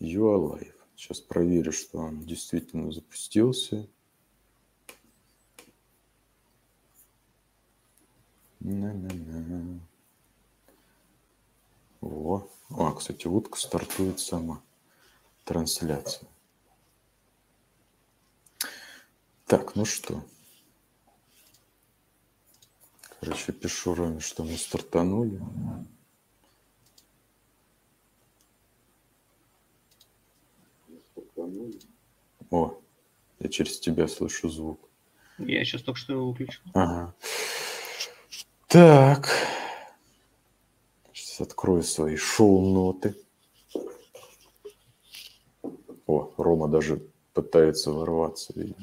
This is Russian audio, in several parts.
Live. Сейчас проверю, что он действительно запустился. На-на-на. О, а, кстати, утка стартует сама. Трансляция. Так, ну что. Короче, пишу Роме, что мы стартанули. О, я через тебя слышу звук. Я сейчас только что его выключил. Ага. Так. Сейчас открою свои шоу-ноты. О, Рома даже пытается ворваться. Видимо.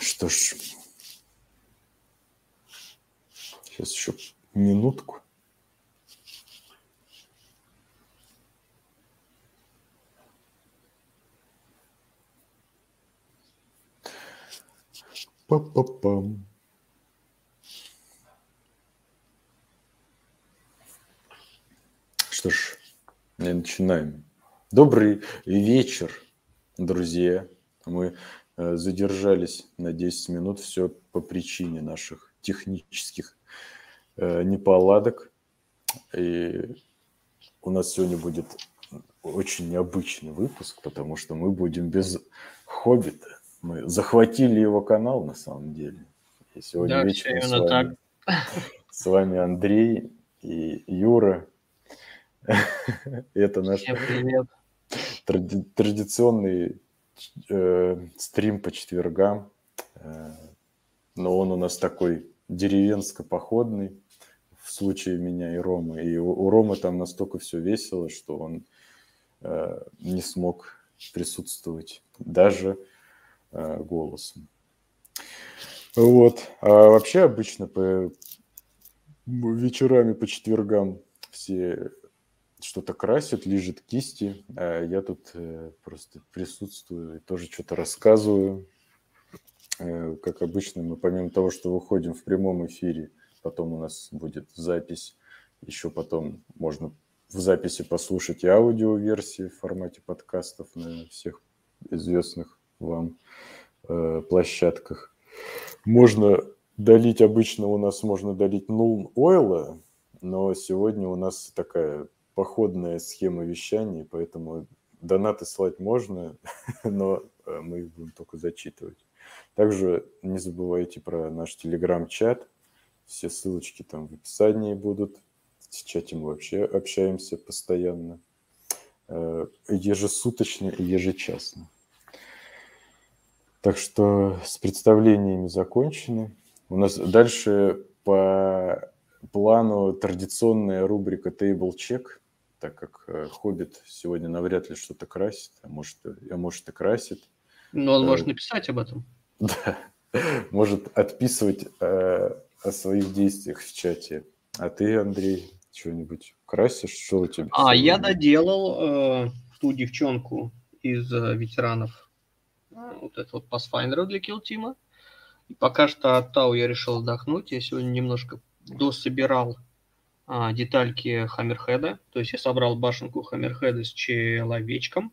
Что ж, сейчас еще минутку. Па-па-пам. Что ж, начинаем. Добрый вечер, друзья. Мы э, задержались на 10 минут, все по причине наших технических э, неполадок. И у нас сегодня будет очень необычный выпуск, потому что мы будем без хоббита. Мы захватили его канал на самом деле. И сегодня Да, вечером с именно вами, с вами Андрей и Юра. Это наш тради- традиционный э, стрим по четвергам. Э, но он у нас такой деревенско-походный в случае меня и Ромы. И у, у Ромы там настолько все весело, что он э, не смог присутствовать даже э, голосом. Вот. А вообще обычно по вечерами по четвергам все что-то красят, лежат кисти, а я тут э, просто присутствую и тоже что-то рассказываю. Э, Как обычно, мы помимо того, что выходим в прямом эфире, потом у нас будет запись, еще потом можно в записи послушать и аудиоверсии в формате подкастов на всех известных вам э, площадках. Можно долить, обычно у нас можно долить нул ойла, но сегодня у нас такая походная схема вещания, поэтому донаты слать можно, но э, мы их будем только зачитывать. Также не забывайте про наш телеграм-чат. Все ссылочки там в описании будут. В чате вообще общаемся постоянно. э, Ежесуточно и ежечасно. Так что с представлениями закончены. У нас дальше по плану традиционная рубрика Table Check, так как э, Хоббит сегодня навряд ли что-то красит, а может, а может и красит. Но он Э, может написать об этом. Да, может отписывать э, о своих действиях в чате. А ты, Андрей, что-нибудь красишь? Что у тебя? А, я доделал э, ту девчонку из э, ветеранов вот это вот Pathfinder для Team. И пока что от Тау я решил отдохнуть. Я сегодня немножко дособирал а, детальки Хаммерхеда. То есть я собрал башенку Хаммерхеда с человечком.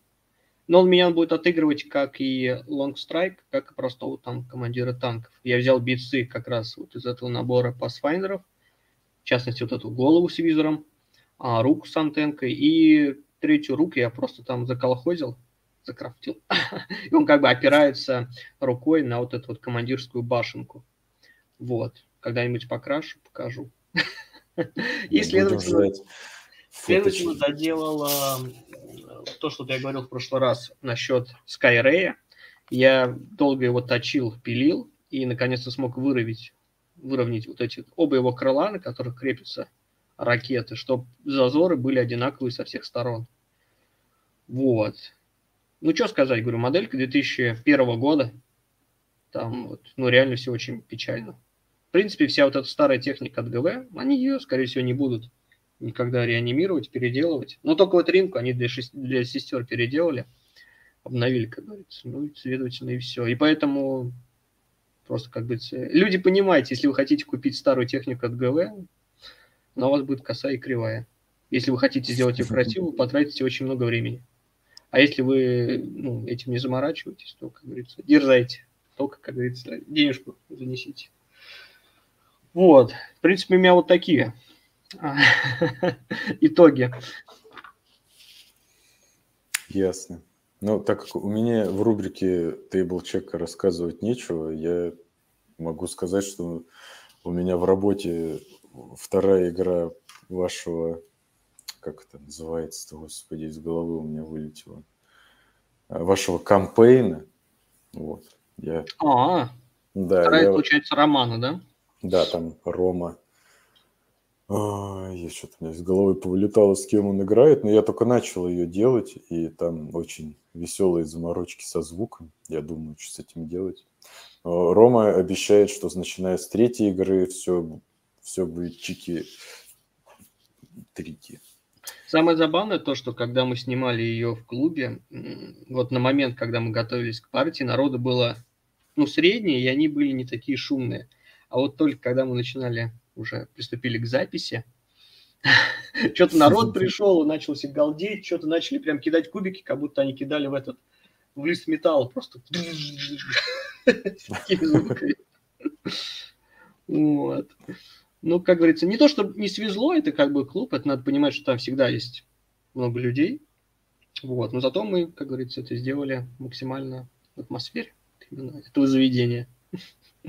Но он меня будет отыгрывать как и Long Strike, как и простого там командира танков. Я взял битсы как раз вот из этого набора Pathfinder'ов. В частности, вот эту голову с визором, а, руку с антенкой и третью руку я просто там заколхозил, закрафтил. И он как бы опирается рукой на вот эту вот командирскую башенку. Вот. Когда-нибудь покрашу, покажу. И, следовательно, Следовательно, фоточки. доделал э, то, что я говорил в прошлый раз насчет Skyray. Я долго его точил, пилил и наконец-то смог выровнять, выровнять вот эти оба его крыла, на которых крепятся ракеты, чтобы зазоры были одинаковые со всех сторон. Вот. Ну, что сказать, говорю, моделька 2001 года. Там вот, ну, реально все очень печально. В принципе, вся вот эта старая техника от ГВ, они ее, скорее всего, не будут никогда реанимировать, переделывать. Но только вот ринку они для, шест- для сестер переделали, обновили, как говорится. Ну, следовательно, и все. И поэтому Просто, как бы, люди понимаете, если вы хотите купить старую технику от ГВ, у вас будет косая и кривая. Если вы хотите сделать ее красивую, потратите очень много времени. А если вы ну, этим не заморачиваетесь, то, как говорится, дерзайте. Только, как говорится, денежку занесите. Вот. В принципе, у меня вот такие итоги. Ясно. Ну, так как у меня в рубрике Check рассказывать нечего, я могу сказать, что у меня в работе вторая игра вашего, как это называется, господи, из головы у меня вылетело, а, вашего кампейна. Вот. Я... А, да, вторая, я... получается, Романа, да? Да, там Рома. А, я что-то у меня из головы повылетало, с кем он играет, но я только начал ее делать, и там очень веселые заморочки со звуком. Я думаю, что с этим делать. Рома обещает, что начиная с третьей игры все, все будет чики трики. Самое забавное то, что когда мы снимали ее в клубе, вот на момент, когда мы готовились к партии, народу было ну, среднее, и они были не такие шумные. А вот только когда мы начинали, уже приступили к записи, что-то народ пришел и начал все галдеть, что-то начали прям кидать кубики, как будто они кидали в этот, в лист металла, просто такими звуками. Вот. Ну, как говорится, не то, что не свезло, это как бы клуб, это надо понимать, что там всегда есть много людей. Вот. Но зато мы, как говорится, это сделали максимально в атмосфере именно этого заведения.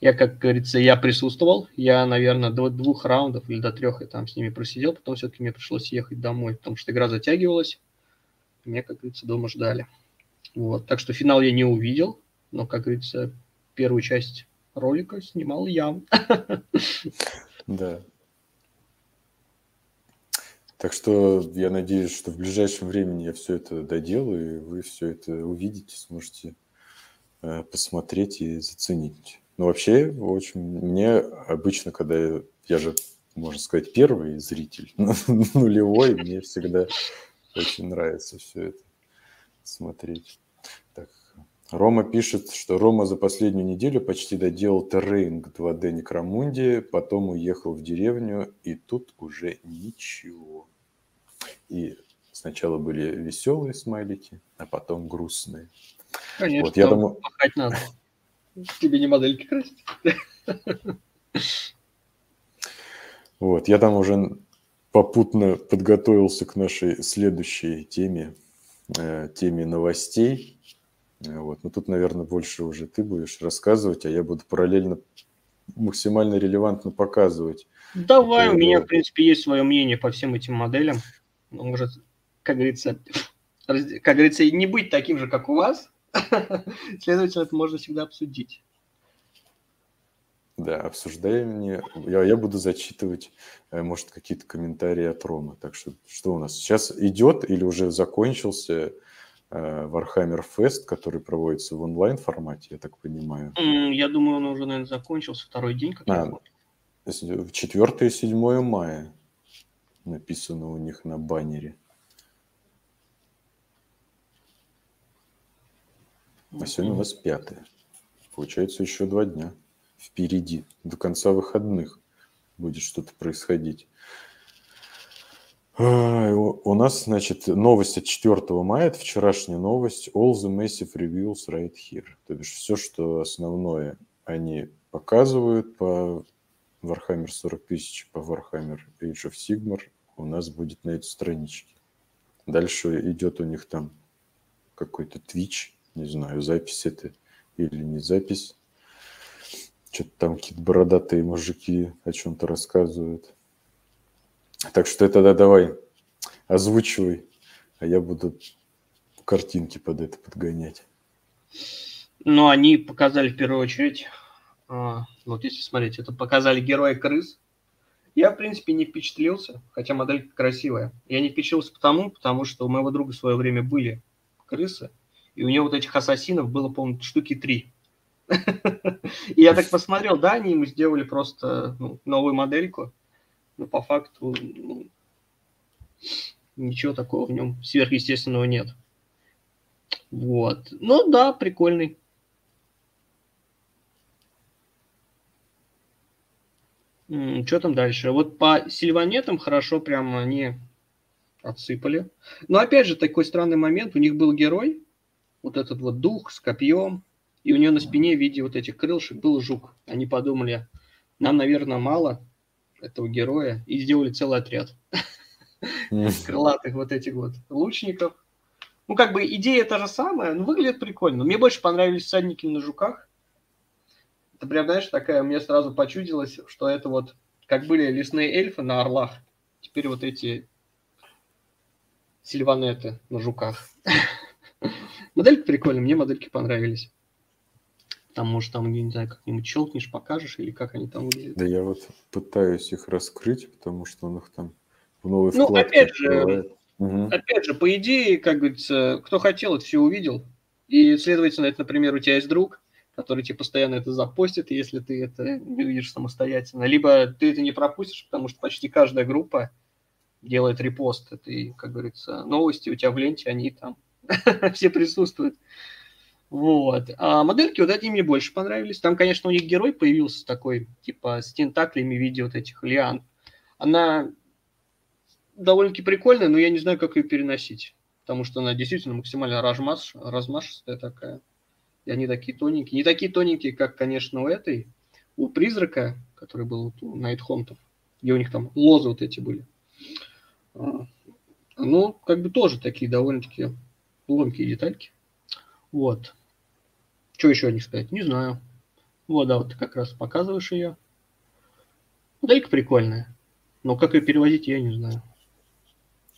Я, как говорится, я присутствовал. Я, наверное, до двух раундов или до трех я там с ними просидел. Потом все-таки мне пришлось ехать домой, потому что игра затягивалась. Меня, как говорится, дома ждали. Вот. Так что финал я не увидел. Но, как говорится, первую часть ролика снимал я. Да. Так что я надеюсь, что в ближайшем времени я все это доделаю, и вы все это увидите, сможете э, посмотреть и заценить. Ну, вообще, очень мне обычно, когда я, я же, можно сказать, первый зритель, нулевой, мне всегда очень нравится все это смотреть. Так, Рома пишет, что Рома за последнюю неделю почти доделал террейнг 2D Некромунди, потом уехал в деревню, и тут уже ничего. И сначала были веселые смайлики, а потом грустные. Конечно, вот, я думаю... пахать надо. Тебе не модельки красить. Вот, я там уже попутно подготовился к нашей следующей теме, э, теме новостей. Вот, но тут, наверное, больше уже ты будешь рассказывать, а я буду параллельно максимально релевантно показывать. Давай, у меня, в принципе, есть свое мнение по всем этим моделям. Может, как говорится, как говорится, не быть таким же, как у вас, Следовательно, это можно всегда обсудить. Да, обсуждаем. Я, я буду зачитывать, э, может, какие-то комментарии от Рома. Так что, что у нас сейчас идет или уже закончился Warhammer Fest, который проводится в онлайн формате, я так понимаю? Я думаю, он уже, наверное, закончился второй день. Как а, 4 и 7 мая написано у них на баннере. А сегодня у нас пятое. Получается, еще два дня впереди. До конца выходных будет что-то происходить. У нас, значит, новость от 4 мая, это вчерашняя новость. All the massive reviews right here. То бишь все, что основное они показывают по Warhammer 40 тысяч, по Warhammer Age of Sigmar, у нас будет на этой страничке. Дальше идет у них там какой-то Twitch, не знаю, запись это или не запись. Что-то там какие-то бородатые мужики о чем-то рассказывают. Так что это да, давай, озвучивай, а я буду картинки под это подгонять. Ну, они показали в первую очередь, а, вот если смотреть, это показали героя крыс. Я, в принципе, не впечатлился, хотя модель красивая. Я не впечатлился потому, потому что у моего друга в свое время были крысы, и у него вот этих ассасинов было, по-моему, штуки три. И я так посмотрел, да, они ему сделали просто ну, новую модельку, но по факту ну, ничего такого в нем сверхъестественного нет. Вот. Ну да, прикольный. Что там дальше? Вот по сильванетам хорошо прям они отсыпали. Но опять же, такой странный момент. У них был герой, вот этот вот дух с копьем, и у нее на спине в виде вот этих крылышек был жук. Они подумали, нам, наверное, мало, этого героя, и сделали целый отряд крылатых вот этих вот лучников. Ну, как бы идея та же самая, но выглядит прикольно. Мне больше понравились всадники на жуках. Это прям, знаешь, такая, мне сразу почудилось, что это вот, как были лесные эльфы на орлах, теперь вот эти сильванеты на жуках. Модельки прикольные, мне модельки понравились. Там, может, там, не знаю, как-нибудь щелкнешь, покажешь, или как они там выглядят. Да я вот пытаюсь их раскрыть, потому что он их там в новой ну, опять же, угу. опять же, по идее, как говорится, кто хотел, это все увидел. И, следовательно, это, например, у тебя есть друг, который тебе постоянно это запостит, если ты это не увидишь самостоятельно. Либо ты это не пропустишь, потому что почти каждая группа делает репост этой, как говорится, новости у тебя в ленте, они там все присутствуют. Вот. А модельки вот эти мне больше понравились. Там, конечно, у них герой появился такой, типа, с тентаклями в виде вот этих лиан. Она довольно-таки прикольная, но я не знаю, как ее переносить. Потому что она действительно максимально размаш, размашистая такая. И они такие тоненькие. Не такие тоненькие, как, конечно, у этой. У призрака, который был у Найтхонтов. Где у них там лозы вот эти были. А, ну, как бы тоже такие довольно-таки ломкие детальки. Вот. Что еще о них сказать? Не знаю. Вот, да, вот ты как раз показываешь ее. Моделька прикольная. Но как ее перевозить, я не знаю.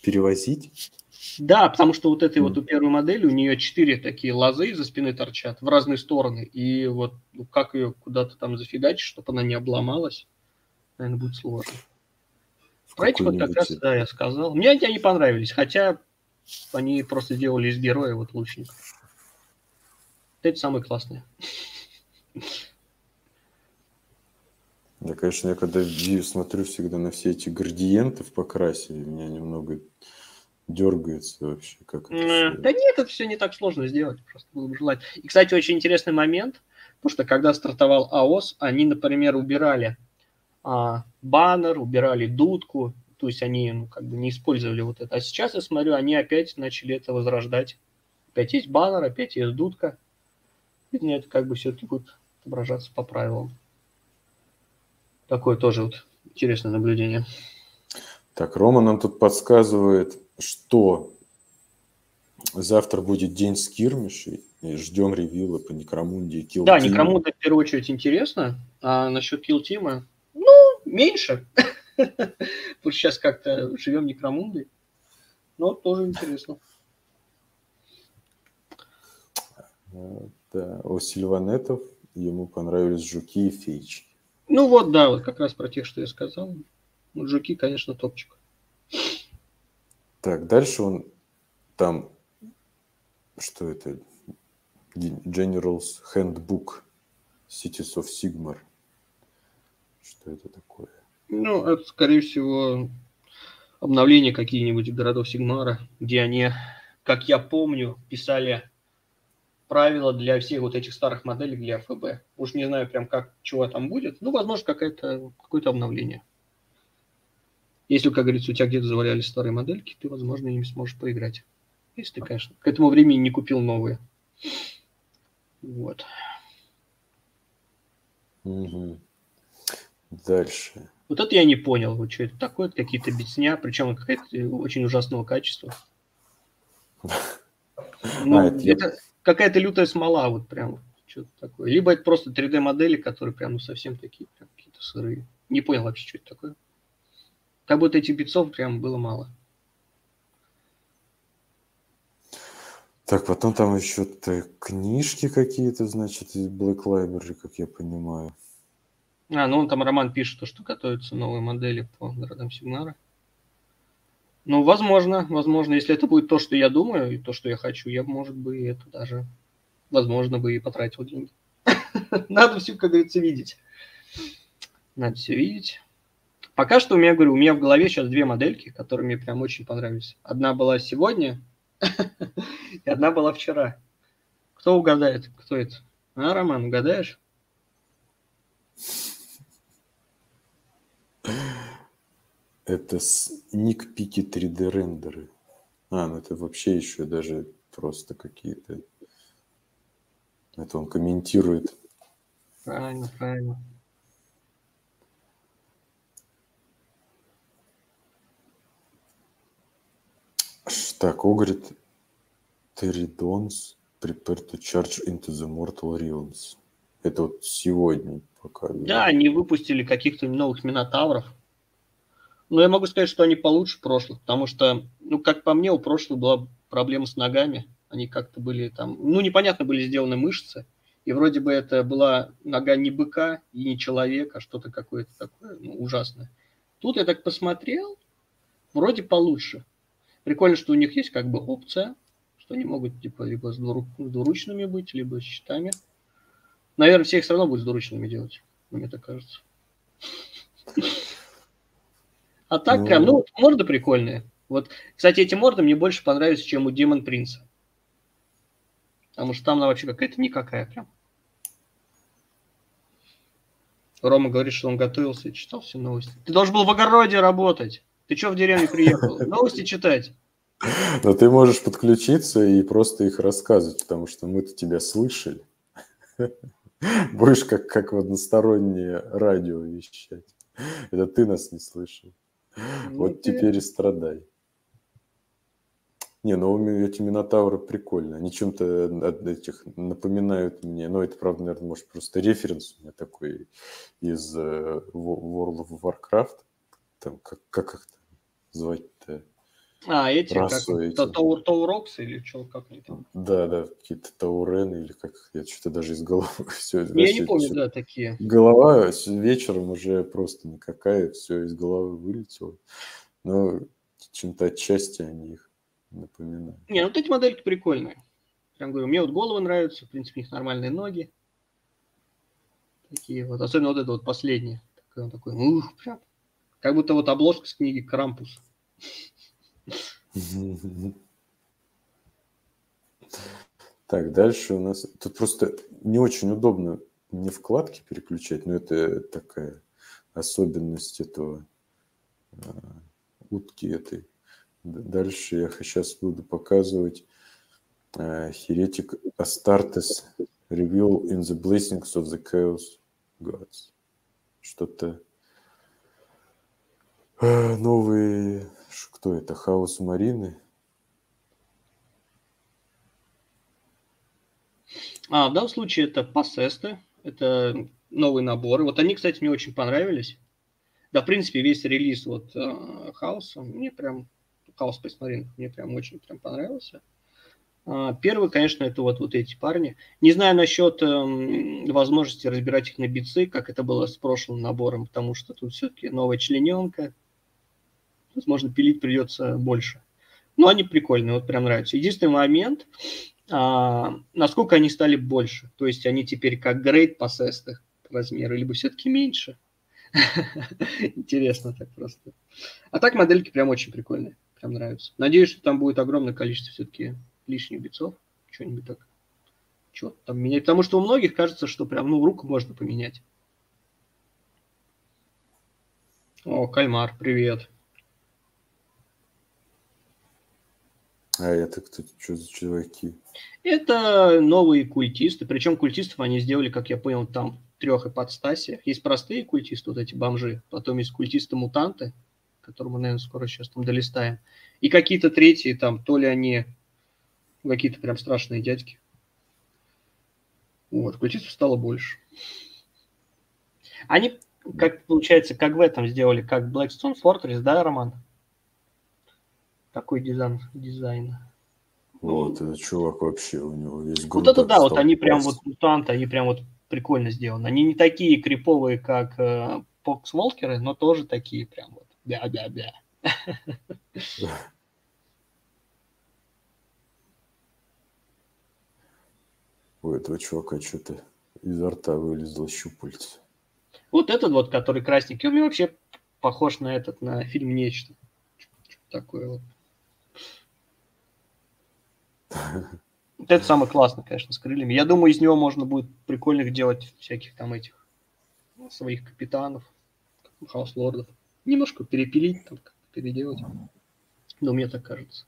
Перевозить? Да, потому что вот этой mm. вот у первой модели у нее четыре такие лозы за спины торчат в разные стороны. И вот ну, как ее куда-то там зафигачить, чтобы она не обломалась, наверное, будет сложно. Про этих вот как раз, да, я сказал. Мне они понравились, хотя они просто сделали из героя вот лучников. Это самое классное. Да, конечно, я когда смотрю всегда на все эти градиенты в покрасе, меня немного дергается вообще. Как это все... Да нет, это все не так сложно сделать, просто было бы желать. И, кстати, очень интересный момент, потому что когда стартовал АОС, они, например, убирали а, баннер, убирали дудку, то есть они ну, как бы не использовали вот это. А сейчас я смотрю, они опять начали это возрождать. Опять есть баннер, опять есть дудка. Это как бы все-таки будет отображаться по правилам. Такое тоже вот интересное наблюдение. Так, Рома нам тут подсказывает, что завтра будет день скирмишей. Ждем ревила по Некромунде и Kill Да, Некромунда в первую очередь интересно. А насчет Kill Team, ну, меньше. Потому сейчас как-то живем Некромундой. Но тоже интересно. Да, у Сильванетов ему понравились жуки и фейчи. Ну вот, да, вот как раз про тех, что я сказал. Вот жуки, конечно, топчик. Так, дальше он там, что это? General's Handbook Cities of Sigmar. Что это такое? Ну, это, скорее всего, обновления какие-нибудь городов Сигмара, где они, как я помню, писали правила для всех вот этих старых моделей для ФБ. Уж не знаю прям как, чего там будет. Ну, возможно, какое-то какое обновление. Если, как говорится, у тебя где-то завалялись старые модельки, ты, возможно, ими сможешь поиграть. Если ты, конечно, к этому времени не купил новые. Вот. Угу. Дальше. Вот это я не понял, вот что это такое, какие-то бесня, причем какая-то очень ужасного качества. Ну, а, это, какая-то лютая смола, вот прям что-то такое. Либо это просто 3D-модели, которые прям ну, совсем такие, прям какие-то сырые. Не понял вообще, что это такое. Как будто этих битцов прям было мало. Так, потом там еще книжки какие-то, значит, из Black Library, как я понимаю. А, ну он там роман пишет, что готовятся новые модели по городам Сигнара. Ну, возможно, возможно, если это будет то, что я думаю, и то, что я хочу, я, может быть, это даже, возможно, бы и потратил деньги. Надо все, как говорится, видеть. Надо все видеть. Пока что у меня, говорю, у меня в голове сейчас две модельки, которые мне прям очень понравились. Одна была сегодня, и одна была вчера. Кто угадает, кто это? А, Роман, угадаешь? Это ник пики 3D рендеры. А, ну это вообще еще даже просто какие-то... Это он комментирует. Правильно, правильно. Так, Огрид Теридонс prepare to charge into the mortal realms. Это вот сегодня показывают. Да, они выпустили каких-то новых минотавров. Но я могу сказать, что они получше прошлых, потому что, ну, как по мне, у прошлых была проблема с ногами. Они как-то были там, ну, непонятно были сделаны мышцы. И вроде бы это была нога не быка и не человека, а что-то какое-то такое ну, ужасное. Тут я так посмотрел, вроде получше. Прикольно, что у них есть как бы опция, что они могут типа либо с двуручными быть, либо с щитами. Наверное, все их все равно будут с двуручными делать, мне так кажется. А так, ну, ну морды прикольные. Вот, кстати, эти морды мне больше понравились, чем у Демон Принца. Потому что там она вообще какая-то никакая прям. Рома говорит, что он готовился и читал все новости. Ты должен был в огороде работать. Ты что в деревню приехал? Новости читать. Но ты можешь подключиться и просто их рассказывать, потому что мы-то тебя слышали. Будешь как, как в одностороннее радио вещать. Это ты нас не слышал. Вот теперь и страдай. Не, ну эти минотавры прикольно. Они чем-то от этих напоминают мне. Но это, правда, наверное, может, просто референс у меня такой из э, World of Warcraft. Там, как, как их звать-то? А, эти, Расу как, эти. Таур, Таурокс или что, как они там? Да, да, какие-то Таурены или как, я что-то даже из головы все. Я не помню, да, такие. Голова вечером уже просто никакая, все из головы вылетело. Но чем-то отчасти они их напоминают. Не, ну вот эти модельки прикольные. Прям говорю, мне вот головы нравятся, в принципе, у них нормальные ноги. Такие вот, особенно вот это вот последнее. Такой, он такой, ух, прям. Как будто вот обложка с книги Крампус. Так, дальше у нас... Тут просто не очень удобно не вкладки переключать, но это такая особенность этого э, утки этой. Дальше я сейчас буду показывать э, Heretic Astartes Reveal in the Blessings of the Chaos Gods. Что-то э, новые кто это? Хаос Марины? А, в данном случае это пассесты, это новые наборы. Вот они, кстати, мне очень понравились. Да, в принципе, весь релиз вот э, Хаоса мне прям, Хаос посмотри, мне прям очень прям понравился. А, первый, конечно, это вот, вот эти парни. Не знаю насчет э, возможности разбирать их на бицы, как это было с прошлым набором, потому что тут все-таки новая члененка, возможно, пилить придется больше. Но они прикольные, вот прям нравятся. Единственный момент, а, насколько они стали больше. То есть они теперь как грейд по сестах размера, либо все-таки меньше. Интересно так просто. А так модельки прям очень прикольные. Прям нравятся. Надеюсь, что там будет огромное количество все-таки лишних битцов. Что-нибудь так. Что там менять? Потому что у многих кажется, что прям, ну, руку можно поменять. О, кальмар, привет. А это кто, что за чуваки? Это новые культисты. Причем культистов они сделали, как я понял, там трех ипостасиях. Есть простые культисты, вот эти бомжи. Потом есть культисты-мутанты, которые мы, наверное, скоро сейчас там долистаем. И какие-то третьи там, то ли они какие-то прям страшные дядьки. Вот, культистов стало больше. Они, как получается, как в этом сделали, как Blackstone Fortress, да, Роман? Такой дизайн, дизайн. Вот, этот чувак вообще, у него весь Вот это да, вот они прям вот мутанты, они прям вот прикольно сделаны. Они не такие криповые, как э, Поксволкеры, но тоже такие прям вот бя-бя-бя. У этого чувака что-то изо рта вылезло щупальце. Вот этот вот, который красненький, он вообще похож на этот, на фильм «Нечто». Такое вот. Это самый классный, конечно, с крыльями. Я думаю, из него можно будет прикольных делать всяких там этих своих капитанов, Chaos Lord ов. Немножко перепилить, там, переделать. Но мне так кажется.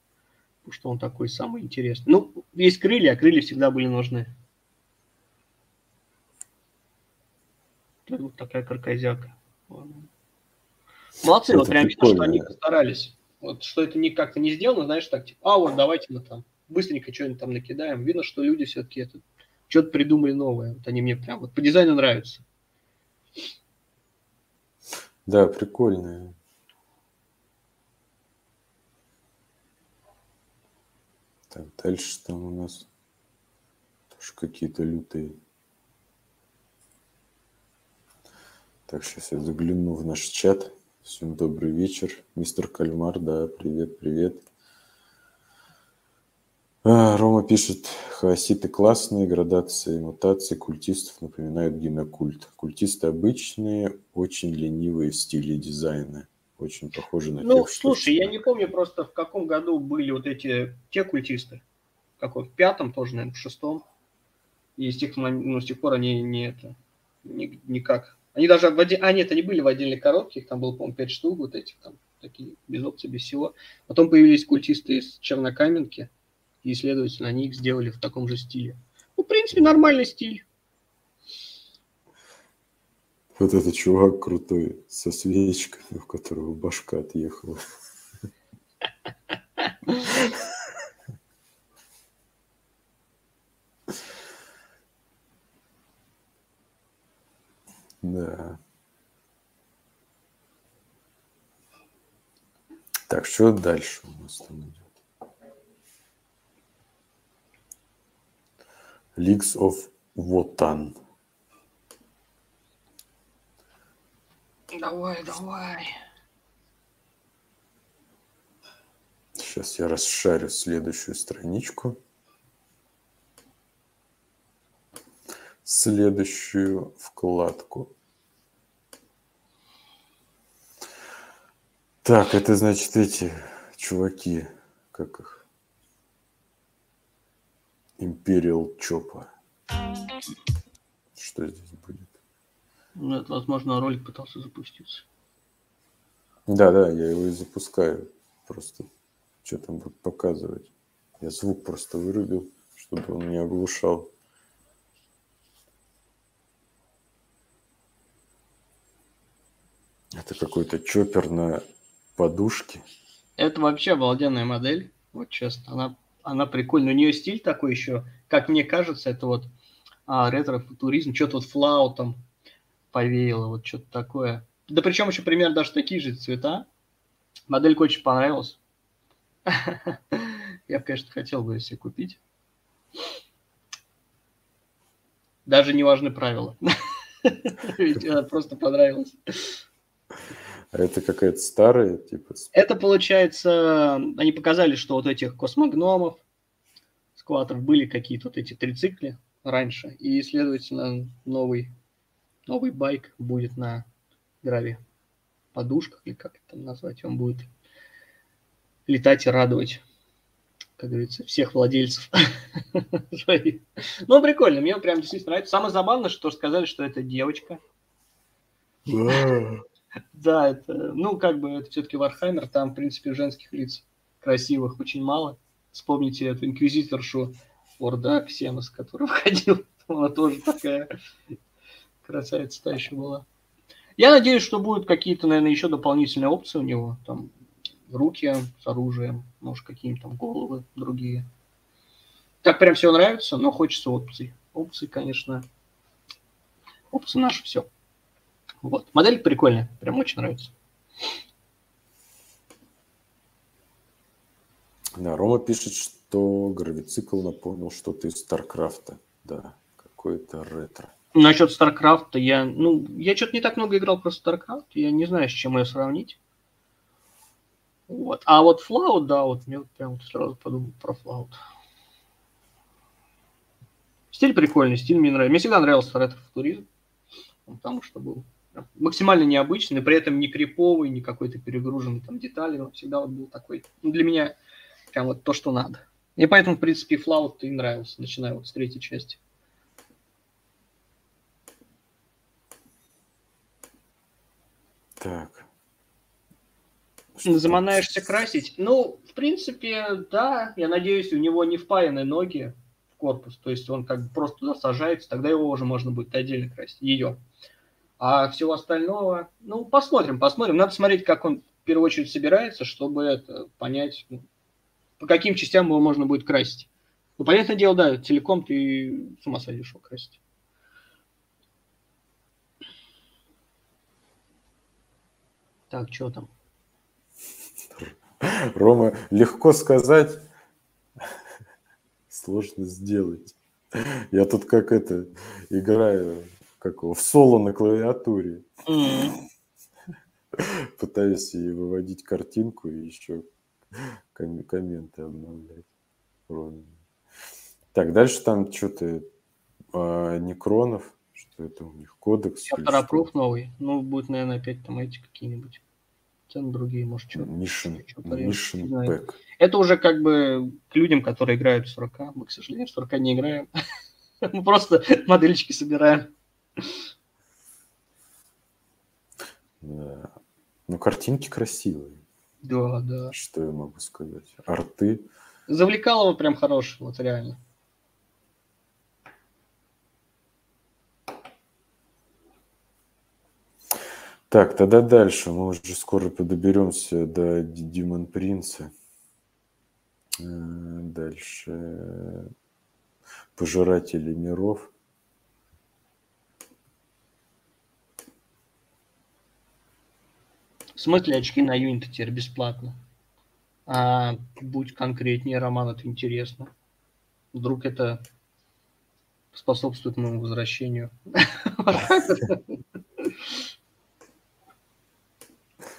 Потому что он такой самый интересный. Ну, есть крылья, а крылья всегда были нужны. Вот такая каркозяка. Молодцы, это вот прям видно, что они постарались. Вот что это не как-то не сделано, знаешь, так, типа, а вот давайте мы там быстренько что-нибудь там накидаем. Видно, что люди все-таки это что-то придумали новое. Вот они мне прям вот по дизайну нравятся. Да, прикольные. Так, дальше там у нас тоже какие-то лютые. Так, сейчас я загляну в наш чат. Всем добрый вечер. Мистер Кальмар, да, привет, привет. А, Рома пишет, хаоситы классные, градации мутации культистов напоминают генокульт. Культисты обычные, очень ленивые в стиле дизайна. Очень похожи на Ну, тех, слушай, что... я не помню просто, в каком году были вот эти, те культисты. Какой, в пятом тоже, наверное, в шестом. И с тех, ну, с тех пор они не это, ни, никак они даже в один... А, нет, они были в отдельной коробке, их там было, по-моему, 5 штук вот этих там, такие, без опций, без всего. Потом появились культисты из Чернокаменки, и, следовательно, они их сделали в таком же стиле. Ну, в принципе, нормальный стиль. Вот этот чувак крутой, со свечками, у которого башка отъехала. Да. Так, что дальше у нас там идет? Leagues of Wotan. Давай, давай. Сейчас я расшарю следующую страничку. следующую вкладку. Так, это значит эти чуваки, как их? Imperial Chopper. Что здесь будет? Ну, это, возможно, ролик пытался запуститься. Да, да, я его и запускаю. Просто что там будет показывать. Я звук просто вырубил, чтобы он не оглушал. Это какой-то чоппер на подушке. Это вообще обалденная модель. Вот честно, она, она прикольная. У нее стиль такой еще, как мне кажется, это вот а, ретро-футуризм, что-то вот флаутом повеяло, вот что-то такое. Да причем еще примерно даже такие же цвета. Моделька очень понравилась. Я, конечно, хотел бы себе купить. Даже не важны правила. Просто понравилось. А это какая-то старая, типа? Это, получается, они показали, что вот этих космогномов, скваторов были какие-то вот эти трицикли раньше, и, следовательно, новый, новый байк будет на граве подушках, или как это назвать, он будет летать и радовать, как говорится, всех владельцев. Ну, прикольно, мне прям действительно нравится. Самое забавное, что сказали, что это девочка. Да, это, ну, как бы, это все-таки Warhammer, там, в принципе, женских лиц красивых очень мало. Вспомните эту инквизиторшу Ordo Xenos, которая входила, она тоже такая красавица та еще была. Я надеюсь, что будут какие-то, наверное, еще дополнительные опции у него, там, руки с оружием, может, какие-нибудь там головы другие. Так прям все нравится, но хочется опций. Опции, конечно, опции наши все. Вот. Модель прикольная, прям очень нравится. Да, Рома пишет, что гравицикл напомнил что-то из StarCraft а. Да, какой-то ретро. Насчет StarCraft а я, ну, я что-то не так много играл про StarCraft, я не знаю, с чем ее сравнить. Вот. А вот Флаут, да, вот мне вот прям сразу подумал про Флаут. Стиль прикольный, стиль мне нравится. Мне всегда нравился ретро-футуризм, потому что был максимально необычный, при этом не криповый, не какой-то перегруженный там детали, он всегда вот был такой, ну, для меня прям вот то, что надо. И поэтому, в принципе, Флаут и нравился, начиная вот с третьей части. Так. Заманаешься красить? Ну, в принципе, да. Я надеюсь, у него не впаяны ноги в корпус. То есть он как бы просто туда сажается, тогда его уже можно будет отдельно красить. Ее. А всего остального, ну, посмотрим, посмотрим. Надо смотреть, как он в первую очередь собирается, чтобы это понять, ну, по каким частям его можно будет красить. Ну, понятное дело, да, целиком ты с ума сойдешь его красить. Так, что там? Рома, легко сказать, сложно сделать. Я тут как это, играю как его, в соло на клавиатуре. Mm-hmm. Пытаюсь и выводить картинку, и еще ком- комменты обновлять. Роме. Так, дальше там что-то а, Некронов, что это у них, кодекс. Чаптер новый. Ну, будет, наверное, опять там эти какие-нибудь цены другие, может, что Mission, Mission Pack. Это уже как бы к людям, которые играют в 40. Мы, к сожалению, в 40 не играем. Мы просто модельчики собираем. Да. Ну, картинки красивые. Да, да. Что я могу сказать? Арты. Завлекалово прям хороший, вот реально. Так, тогда дальше. Мы уже скоро подоберемся до Димон Принца. Э, дальше. Пожиратели миров. В смысле очки на юниты теперь бесплатно? А, будь конкретнее, Роман, это интересно. Вдруг это способствует моему возвращению.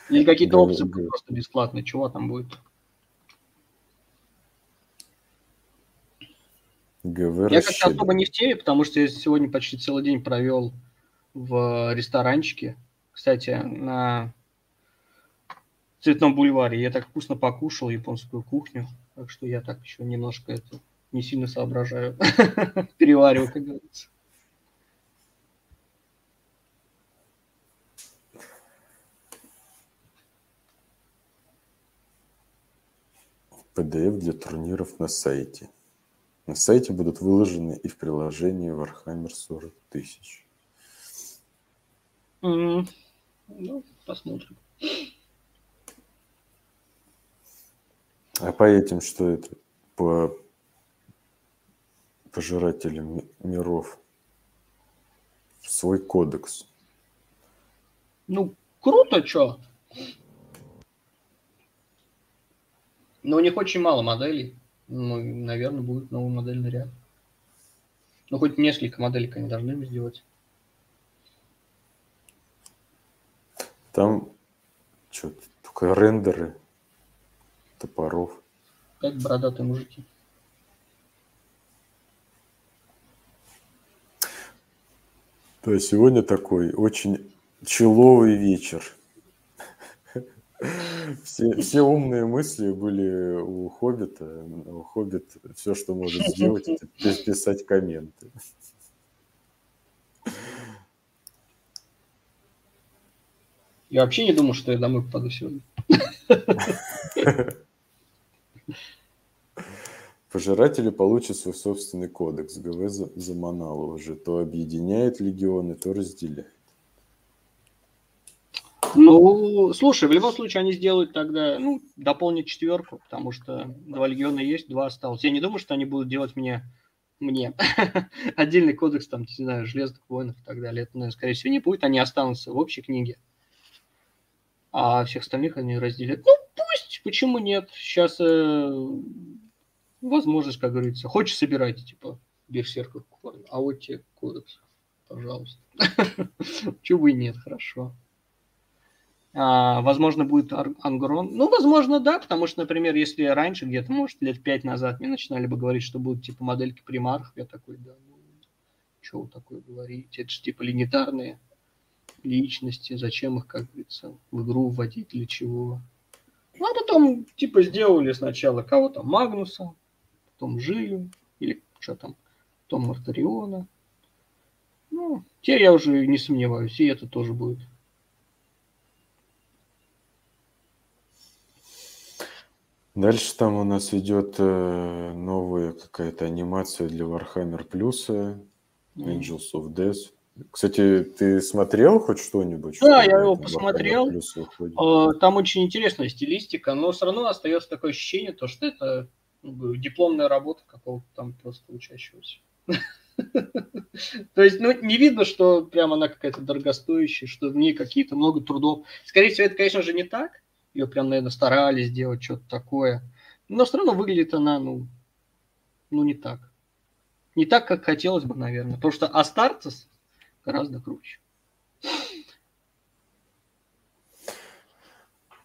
Или какие-то опции просто бесплатные. Чего там будет? ГВ я как-то особо не в теме, потому что я сегодня почти целый день провел в ресторанчике. Кстати, на Цветном бульваре. Я так вкусно покушал японскую кухню. Так что я так еще немножко это не сильно соображаю. Перевариваю, как говорится. PDF для турниров на сайте. На сайте будут выложены и в приложении Warhammer 40 тысяч. Mm-hmm. Ну, посмотрим. А по этим что это? По пожирателям миров. Свой кодекс. Ну, круто, чё? Но у них очень мало моделей. Ну, наверное, будет новый модельный ряд. Ну, хоть несколько моделей они должны сделать. Там что только рендеры топоров. Как бородатые мужики. Да, сегодня такой очень человый вечер. Все, все умные мысли были у Хоббита. У Хоббит все, что может сделать, это писать комменты. Я вообще не думал, что я домой попаду сегодня. Пожиратели получат свой собственный кодекс. ГВ заманало уже. То объединяет легионы, то разделяет. Ну, слушай, в любом случае они сделают тогда, ну, дополнить четверку, потому что два легиона есть, два осталось. Я не думаю, что они будут делать мне, мне отдельный кодекс, там, не знаю, железных воинов и так далее. Это, наверное, скорее всего, не будет, они останутся в общей книге. А всех остальных они разделят. Ну, пусть, почему нет? Сейчас э, возможность, как говорится. Хочешь, собирайте, типа, берсерков А вот тебе кодекс, пожалуйста. Чего бы и нет, хорошо. А, возможно, будет ангрон. Ну, возможно, да, потому что, например, если раньше, где-то, может, лет пять назад мне начинали бы говорить, что будут, типа, модельки примархов, я такой, да, ну, что вы такое говорите? Это же, типа, легендарные личности, зачем их, как говорится, в игру вводить, для чего? Потом, типа, сделали сначала кого-то Магнуса, потом Жилю, или что там, потом Мартариона. Ну, теперь я уже не сомневаюсь, и это тоже будет. Дальше там у нас идет э, новая какая-то анимация для Warhammer Plus, Angels of Death. Кстати, ты смотрел хоть что-нибудь? Да, что я его посмотрел. Э, Там очень интересная стилистика, но все равно остается такое ощущение, то, что это ну, дипломная работа какого-то там просто учащегося. То есть, ну, не видно, что прям она какая-то дорогостоящая, что в ней какие-то много трудов. Скорее всего, это, конечно же, не так. Ее прям, наверное, старались сделать что-то такое. Но все равно выглядит она, ну, ну, не так. Не так, как хотелось бы, наверное. Потому что Астартес гораздо круче.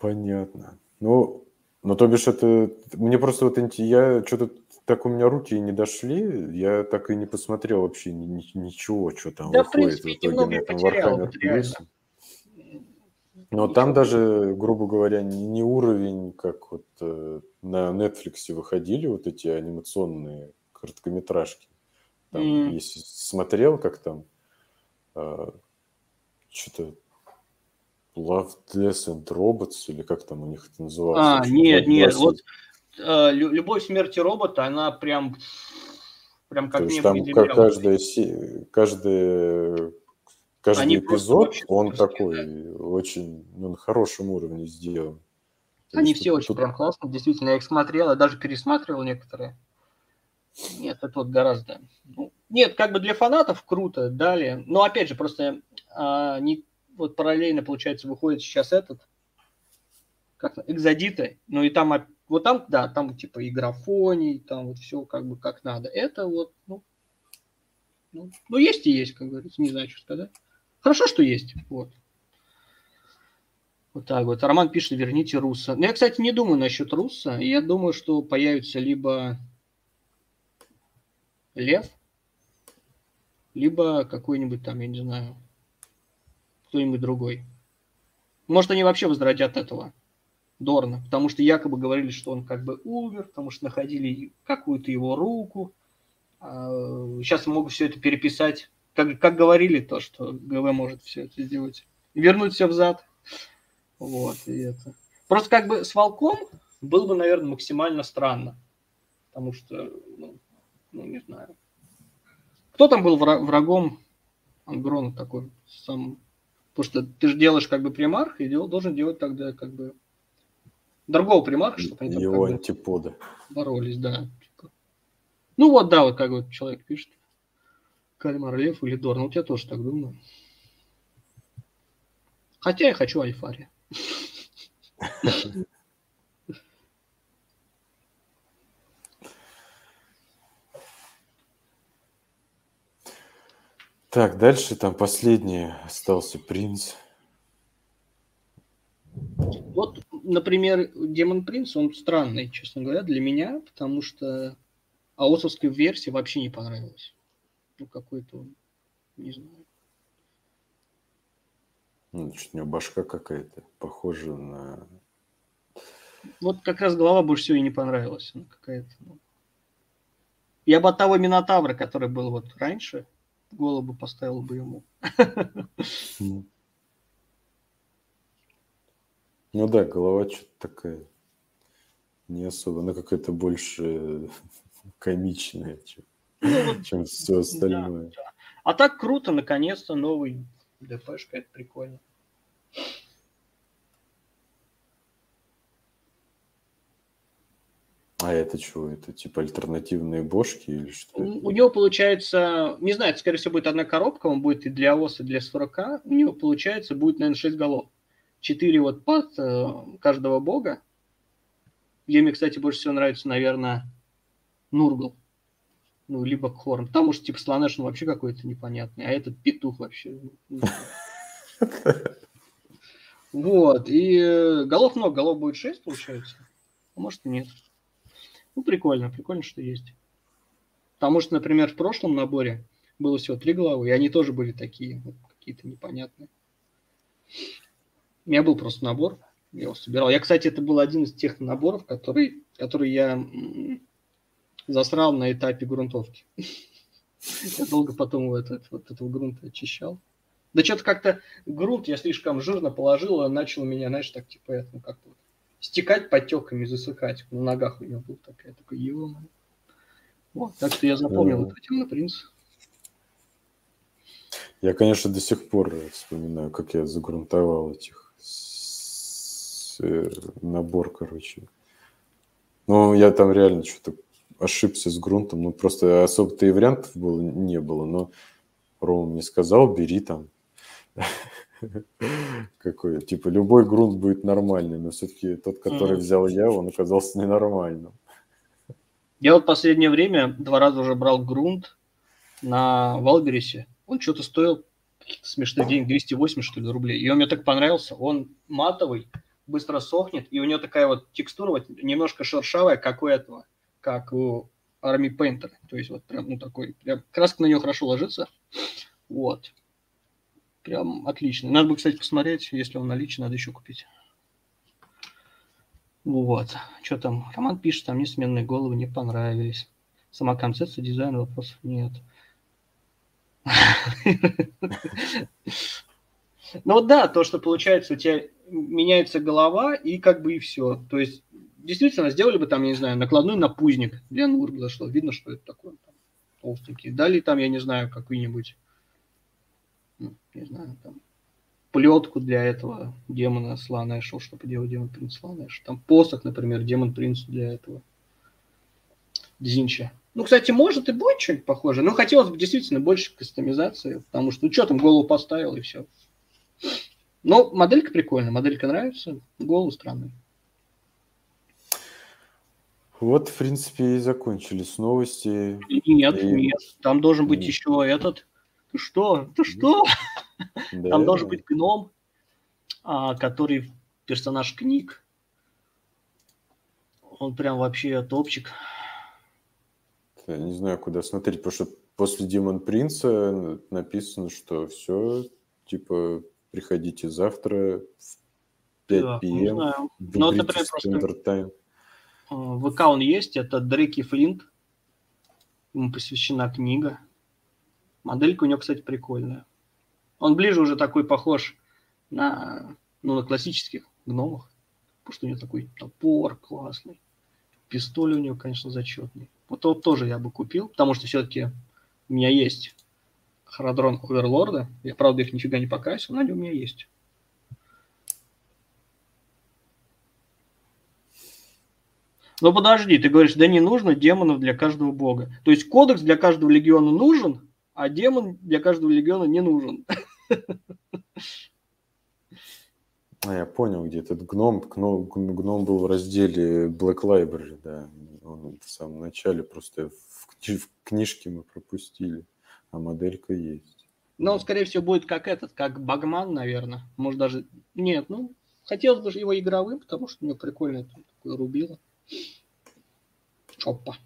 Понятно. Ну, ну, то бишь это... Мне просто вот... Я что-то... Так у меня руки и не дошли, я так и не посмотрел вообще ни- ни- ничего, что там Да, в выходит в принципе, итоге немного на этом Warhammer реально. Но там даже, грубо говоря, не, не уровень, как вот э, на Netflix выходили вот эти анимационные короткометражки. Там, М. если смотрел, как там что-то Love, Death and Robots, или как там у них это называлось? А, общем, нет, нет, два вот э, лю- любовь смерти робота, она прям, прям как То есть там и ка- земля. каждая, се- каждый, Они эпизод, очень он такой очень ну, на хорошем уровне сделан. Они есть все очень тут- прям классные, действительно, я их смотрел, я даже пересматривал некоторые. Нет, это вот гораздо. ну, нет, как бы для фанатов круто, далее. Но опять же, просто а, не, вот параллельно, получается, выходит сейчас этот, как экзодиты, ну и там, вот там, да, там типа и графоний, там вот все как бы как надо. Это вот, ну, ну, ну, есть и есть, как говорится, не знаю, что сказать. Хорошо, что есть, вот. Вот так вот. Роман пишет, верните Руса. Но я, кстати, не думаю насчет Руса. Я думаю, что появится либо Лев, либо какой-нибудь там, я не знаю, кто-нибудь другой. Может, они вообще возродят этого Дорна, потому что якобы говорили, что он как бы умер, потому что находили какую-то его руку. А, Сейчас могут все это переписать. Как, как говорили, то, что ГВ может все это сделать. Вернуть все взад. Вот, и это. Просто как бы с Волком было бы, наверное, максимально странно. Потому что, ну, ну не знаю. Кто там был вра- врагом Ангрона такой сам? Потому что ты же делаешь как бы примарх, и дел- должен делать тогда как бы другого примарха, чтобы они там его как бы антипода. боролись, да. типа. Ну вот, да, вот как вот человек пишет. Кальмар Лев или Дорн. Вот я тоже так думаю. Хотя я хочу Альфари. Так, дальше там последний остался принц. Вот, например, Демон Принц, он странный, честно говоря, для меня, потому что аосовской версии вообще не понравилось. Ну, какой-то он, не знаю. Ну, чуть у него башка какая-то, похожа на... Вот как раз голова больше всего и не понравилась. Она какая-то. ну. Я бы от того Минотавра, который был вот раньше, голову поставил бы ему. Ну да, голова что-то такая не особо, она какая-то больше комичная, чем, Ну, чем все остальное. А так круто, наконец-то новый ДПшка, это прикольно. А это что? Это типа альтернативные бошки или что? У него получается, не знаю, это, скорее всего, будет одна коробка, он будет и для ОС, и для СВРК. У него, получается, будет, наверное, 6 голов. 4 вот под э, каждого бога. Где мне, кстати, больше всего нравится, наверное, Нургл. Ну, либо Хорн. Потому что, типа, Слонеш, ну, вообще какой-то непонятный. А этот петух вообще. ну. Вот. И э, голов много. Голов будет 6, получается. А может и нет. Ну, прикольно. Прикольно, что есть. Потому что, например, в прошлом наборе было всего три главы, и они тоже были такие, вот, какие-то непонятные. У меня был просто набор, я его собирал. Я, кстати, это был один из тех наборов, который, который я засрал на этапе грунтовки. Я долго потом вот этого грунта очищал. Да что-то как-то грунт я слишком жирно положил, а начал меня, знаешь, так типа, ну как-то стекать потеками, засыхать. На ногах у него был такая, такой, ё Вот, так что я запомнил этот темный принц. Я, конечно, до сих пор вспоминаю, как я загрунтовал этих э, набор, короче. Ну, я там реально что-то ошибся с грунтом. Ну, просто особо-то и вариантов было, не было. Но Рома мне сказал, бери там. Какой, типа, любой грунт будет нормальный, но все-таки тот, который взял я, он оказался ненормальным. Я вот последнее время два раза уже брал грунт на Валберисе. Он что-то стоил каких-то смешных денег, 280 что ли рублей. И он мне так понравился. Он матовый, быстро сохнет, и у него такая вот текстура вот немножко шершавая, как у этого, как у Army Painter. То есть вот прям, ну такой, прям краска на него хорошо ложится. Вот. Прям отлично. Надо бы, кстати, посмотреть, если он наличный, надо еще купить. Вот. Что там? Роман пишет, там несменные головы не понравились. Сама концепция дизайна вопросов нет. Ну вот да, то, что получается, у тебя меняется голова, и как бы и все. То есть, действительно, сделали бы там, я не знаю, накладной напузник для Нургла, что видно, что это такой там, толстенький. Дали там, я не знаю, какую-нибудь, ну, не знаю, там, плетку для этого демона Сланэша, чтобы делать демон принц Сланэш. Там посох, например, демон принц для этого Дзинча. Ну, кстати, может и будет что-нибудь похожее, но хотелось бы действительно больше кастомизации, потому что, ну, что там, голову поставил и все. Но моделька прикольная, моделька нравится, голову странный. Вот, в принципе, и закончились новости. Нет, И- нет, там должен быть Нет. еще этот. Ты что? Ты что? Да, Там должен быть гном, а, который персонаж книг. Он прям вообще топчик. Я не знаю, куда смотреть, потому что после Демон Принца написано, что все, типа, приходите завтра в 5 Да, p.m. в Ну, например, просто-. А, ВК он есть, это Дреки Флинт. Ему посвящена книга. Моделька у него, кстати, прикольная. Он ближе уже такой похож на, ну, на классических гномах. Потому что у него такой топор классный. Пистоль у него, конечно, зачетный. Вот тот тоже я бы купил, потому что все-таки у меня есть Харадрон Оверлорда. Я, правда, их нифига не покрасил, но они у меня есть. Но подожди, ты говоришь, да не нужно демонов для каждого бога. То есть кодекс для каждого легиона нужен, а демон для каждого легиона не нужен. А, я понял, где этот гном. Гном, гном был в разделе Black Library, да. Он в самом начале просто в, кни- в книжке мы пропустили, а моделька есть. Но он, скорее всего, будет как этот, как Багман, наверное. Может, даже... Нет, ну, хотелось бы же его игровым, потому что у него прикольное там такое рубило. Опа.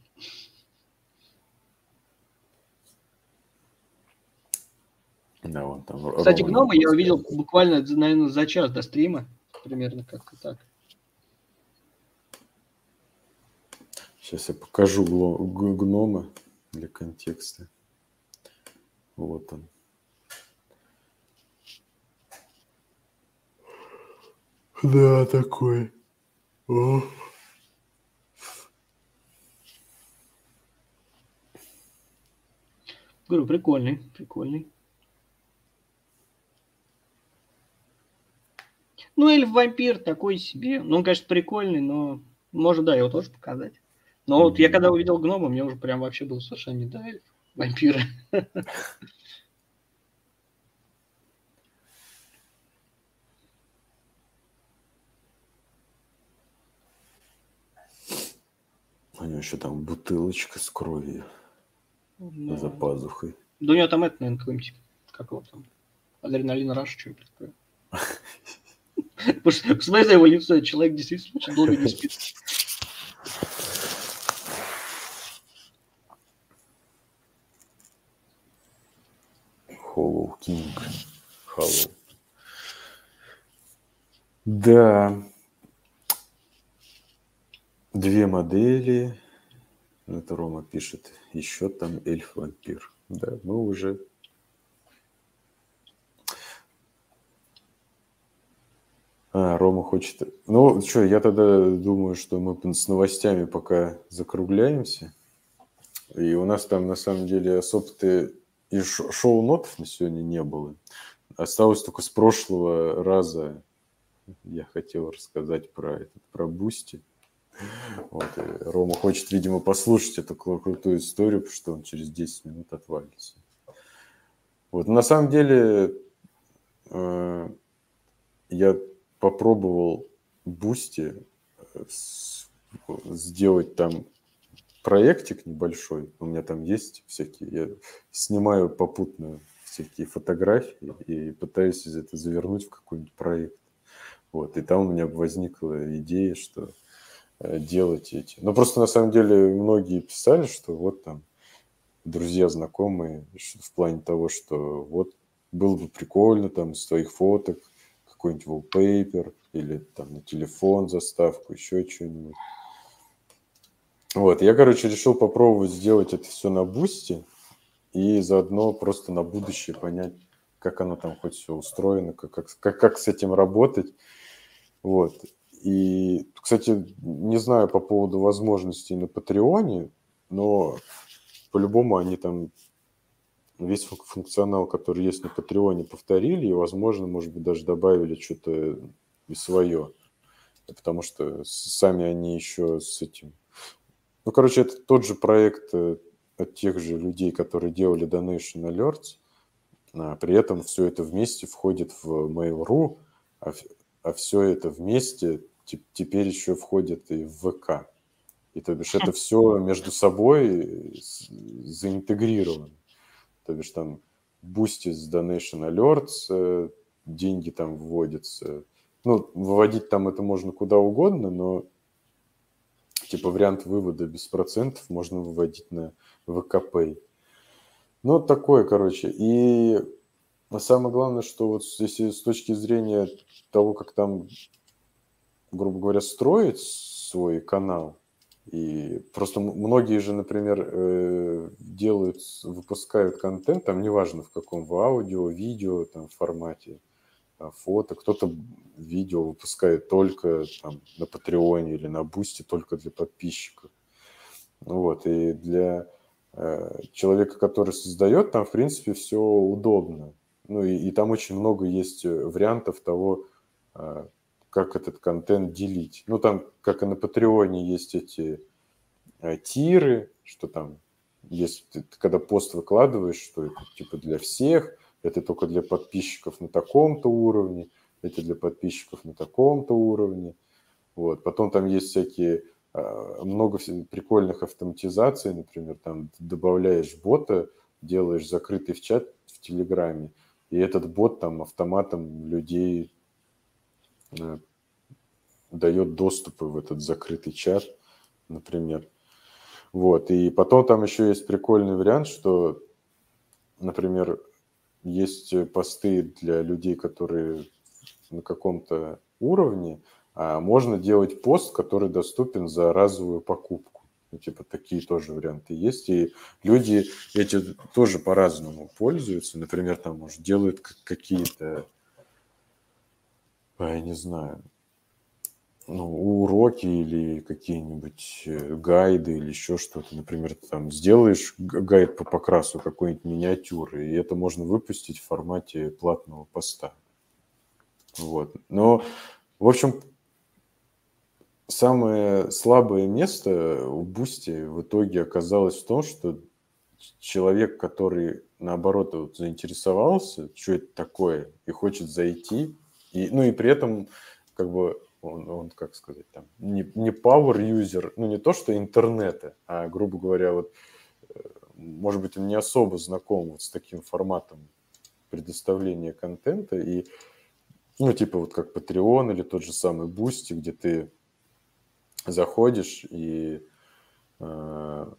Да, вон там. Кстати, гнома я увидел буквально, наверное, за час до стрима. Примерно как-то так. Сейчас я покажу гнома для контекста. Вот он. Да, такой. О. Говорю, прикольный, прикольный. Ну, эльф-вампир такой себе. Ну, он, конечно, прикольный, но можно, да, его тоже показать. Но вот я когда увидел гнома, мне уже прям вообще было совершенно не до эльф, вампира. У него еще там бутылочка с кровью Да. за пазухой. Да у него там это, наверное, какой-нибудь, как его там, адреналин раш, что-нибудь такое. Посмотри на его лицо, человек действительно очень долго не спит. Hollow King. Hollow. Да. Две модели. Это Рома пишет. Еще там эльф-вампир. Да, мы уже... А, Рома хочет... Ну, что, я тогда думаю, что мы с новостями пока закругляемся. И у нас там, на самом деле, особо-то и шоу-нотов на сегодня не было. Осталось только с прошлого раза я хотел рассказать про этот, про Boosty. Вот, Рома хочет, видимо, послушать эту крутую историю, потому что он через 10 минут отвалится. Вот, на самом деле, э, я попробовал Boosty э, сделать там проектик небольшой. У меня там есть всякие, я снимаю попутно всякие фотографии и пытаюсь из этого завернуть в какой-нибудь проект. Вот, и там у меня возникла идея, что э, делать эти. Но просто на самом деле многие писали, что вот там друзья, знакомые, в плане того, что вот было бы прикольно там с твоих фоток какой-нибудь wallpaper или там на телефон заставку, еще что-нибудь. Вот, я, короче, решил попробовать сделать это все на бусте и заодно просто на будущее понять, как оно там хоть все устроено, как, как, как с этим работать. Вот. И, кстати, не знаю по поводу возможностей на Патреоне, но по-любому они там весь функционал, который есть на Патреоне, повторили, и, возможно, может быть, даже добавили что-то и свое. Потому что сами они еще с этим... Ну, короче, это тот же проект э, от тех же людей, которые делали Donation Alerts, а при этом все это вместе входит в Mail.ru, а, а все это вместе теперь еще входит и в ВК. И то бишь это все между собой заинтегрировано. То бишь там Boosty с Donation Alerts, э, деньги там вводятся. Ну, выводить там это можно куда угодно, но типа вариант вывода без процентов можно выводить на ВКП. Ну, такое, короче. И самое главное, что вот если с точки зрения того, как там, грубо говоря, строить свой канал, и просто многие же, например, э, делают, выпускают контент, там неважно в каком, в аудио, видео, там, формате, фото, кто-то видео выпускает только там, на Патреоне или на Бусте, только для подписчиков. Вот, и для э, человека, который создает, там, в принципе, все удобно. Ну, и, и там очень много есть вариантов того, э, как этот контент делить. Ну, там, как и на Патреоне, есть эти э, тиры, что там есть, ты, когда пост выкладываешь, что это типа для всех, это только для подписчиков на таком-то уровне, это для подписчиков на таком-то уровне. Вот. Потом там есть всякие э, много прикольных автоматизаций, например, там добавляешь бота, делаешь закрытый в чат в Телеграме, и этот бот там автоматом людей дает доступы в этот закрытый чат, например. Вот, и потом там еще есть прикольный вариант, что, например, есть посты для людей, которые на каком-то уровне, а можно делать пост, который доступен за разовую покупку. Ну, типа такие тоже варианты есть. И люди эти тоже по-разному пользуются. Например, там, может, делают какие-то я не знаю, ну, уроки или какие-нибудь э, гайды или еще что-то. Например, там сделаешь гайд по покрасу какой-нибудь миниатюры, и это можно выпустить в формате платного поста. Вот. Но, в общем, самое слабое место у Бусти в итоге оказалось в том, что человек, который, наоборот, вот, заинтересовался, что это такое, и хочет зайти, и, ну и при этом, как бы, он, он как сказать, там, не, не power user, ну не то, что интернета, а, грубо говоря, вот, э, может быть, он не особо знаком вот с таким форматом предоставления контента, и, ну, типа вот как Patreon или тот же самый Boosty, где ты заходишь и э,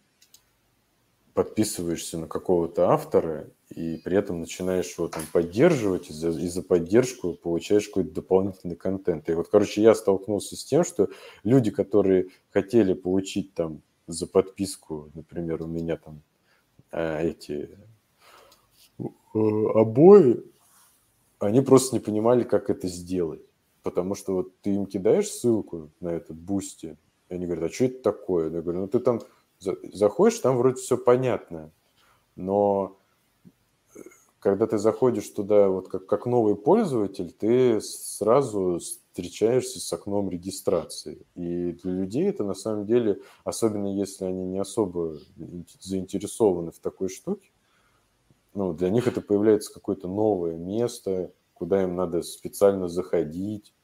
подписываешься на какого-то автора, и при этом начинаешь его там поддерживать, и за, и за поддержку получаешь какой-то дополнительный контент. И вот, короче, я столкнулся с тем, что люди, которые хотели получить там за подписку, например, у меня там э, эти э, обои, они просто не понимали, как это сделать. потому что вот ты им кидаешь ссылку на этот бусти, и они говорят, а что это такое? Я говорю, ну ты там заходишь, там вроде все понятно, но э, когда ты заходишь туда вот как, как новый пользователь, ты сразу встречаешься с окном регистрации. И для людей это на самом деле, особенно если они не особо заинтересованы в такой штуке, ну, для них это появляется какое-то новое место, куда им надо специально заходить.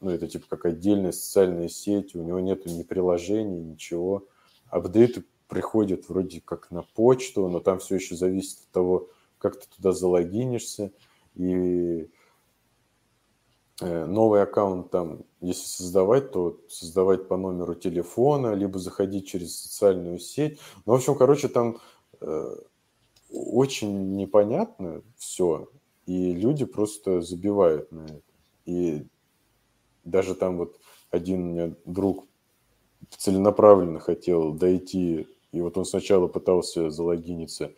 Ну, это типа как отдельная социальная сеть, у него нету ни приложений, ничего. Апдейты приходят вроде как на почту, но там все еще зависит от того, как ты туда залогинишься. И э, новый аккаунт там, если создавать, то создавать по номеру телефона, либо заходить через социальную сеть. Ну, в общем, короче, там э, очень непонятно все, и люди просто забивают на это. И даже там вот один у меня друг целенаправленно хотел дойти, и вот он сначала пытался залогиниться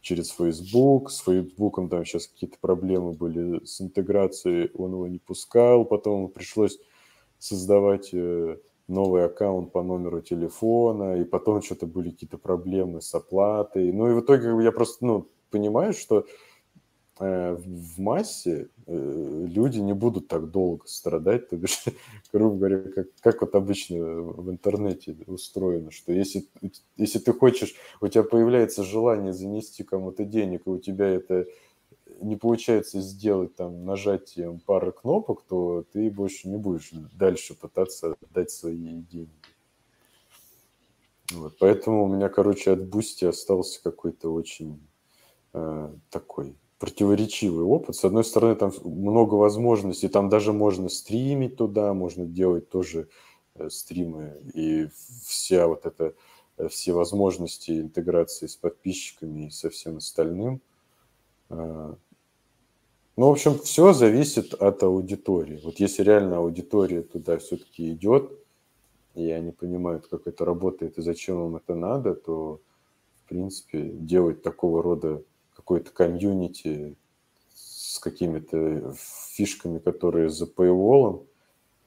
через Facebook, с Фейсбуком там сейчас какие-то проблемы были с интеграцией, он его не пускал, потом пришлось создавать э, новый аккаунт по номеру телефона, и потом что-то были какие-то проблемы с оплатой. Ну и в итоге я просто ну, понимаю, что в массе э, люди не будут так долго страдать, то бишь, грубо говоря, как, как вот обычно в интернете устроено, что если, если ты хочешь, у тебя появляется желание занести кому-то денег, и у тебя это не получается сделать там нажатием пары кнопок, то ты больше не будешь дальше пытаться дать свои деньги. Вот, поэтому у меня, короче, от Бусти остался какой-то очень э, такой противоречивый опыт. С одной стороны, там много возможностей, там даже можно стримить туда, можно делать тоже э, стримы, и вся вот эта, э, все возможности интеграции с подписчиками и со всем остальным – а, ну, в общем, все зависит от аудитории. Вот если реально аудитория туда все-таки идет, и они понимают, как это работает и зачем им это надо, то, в принципе, делать такого рода какой-то комьюнити с какими-то фишками, которые за paywall,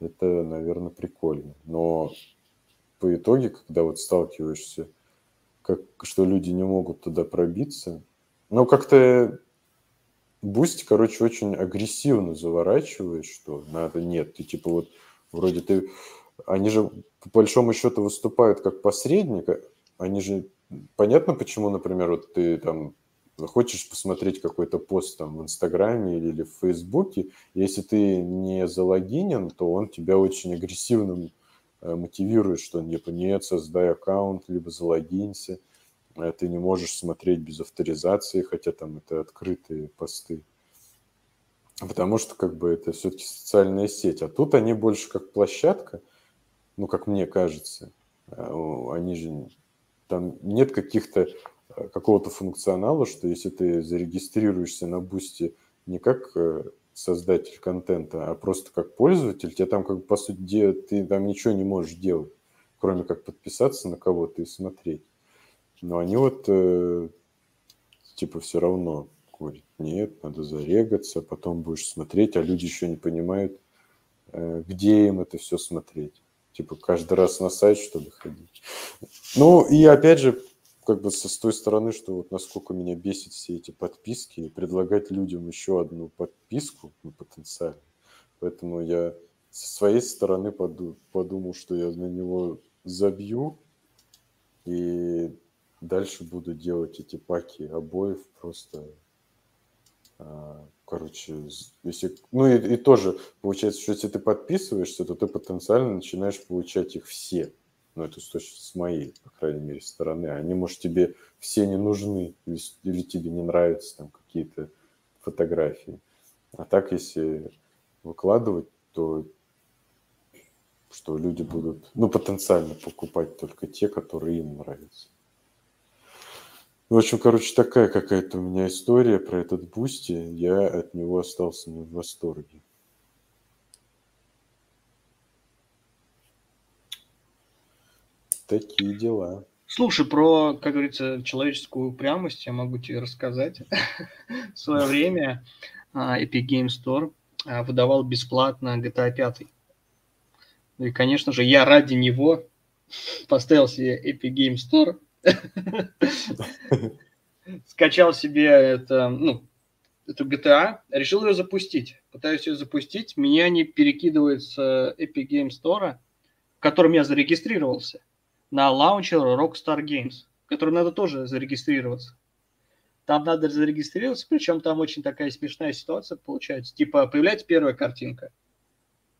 это, наверное, прикольно. Но по итоге, когда вот сталкиваешься, как, что люди не могут туда пробиться, ну, как-то Бусти, короче, очень агрессивно заворачивает, что надо, нет, ты типа вот вроде ты... Они же по большому счету выступают как посредник, они же... Понятно, почему, например, вот ты там хочешь посмотреть какой-то пост там в Инстаграме или, в Фейсбуке, если ты не залогинен, то он тебя очень агрессивно э, мотивирует, что типа нет, создай аккаунт, либо залогинься. А ты не можешь смотреть без авторизации, хотя там это открытые посты. Потому что как бы это все-таки социальная сеть. А тут они больше как площадка, ну, как мне кажется. А, они же... Там нет каких-то какого-то функционала, что если ты зарегистрируешься на бусте не как э, создатель контента, а просто как пользователь, тебе там как по сути ты там ничего не можешь делать, кроме как подписаться на кого-то и смотреть. Но они вот э, типа все равно говорят, нет, надо зарегаться, потом будешь смотреть, а люди еще не понимают, э, где им это все смотреть. Типа каждый раз на сайт, что ли, ходить. Ну, и опять же, как бы со с той стороны, что вот насколько меня бесит все эти подписки, и предлагать людям еще одну подписку, ну, потенциально. Поэтому я со своей стороны подумал, что я на него забью, и Дальше буду делать эти паки обоев просто, а, короче, если, ну и, и тоже получается, что если ты подписываешься, то ты потенциально начинаешь получать их все. Ну, это с, с моей, по крайней мере, стороны. Они, может, тебе все не нужны, или, или тебе не нравятся там какие-то фотографии. А так, если выкладывать, то что люди будут, ну, потенциально покупать только те, которые им нравятся. В общем, короче, такая какая-то у меня история про этот Бусти. Я от него остался не в восторге. Такие дела. Слушай, про, как говорится, человеческую упрямость я могу тебе рассказать. В свое время а, Epic Game Store а, выдавал бесплатно GTA 5. Ну и, конечно же, я ради него поставил себе Epic Game Store, скачал себе это, ну, эту GTA, решил ее запустить. Пытаюсь ее запустить, меня не перекидывает с Epic Game Store, в котором я зарегистрировался, на лаунчер Rockstar Games, в котором надо тоже зарегистрироваться. Там надо зарегистрироваться, причем там очень такая смешная ситуация получается. Типа, появляется первая картинка.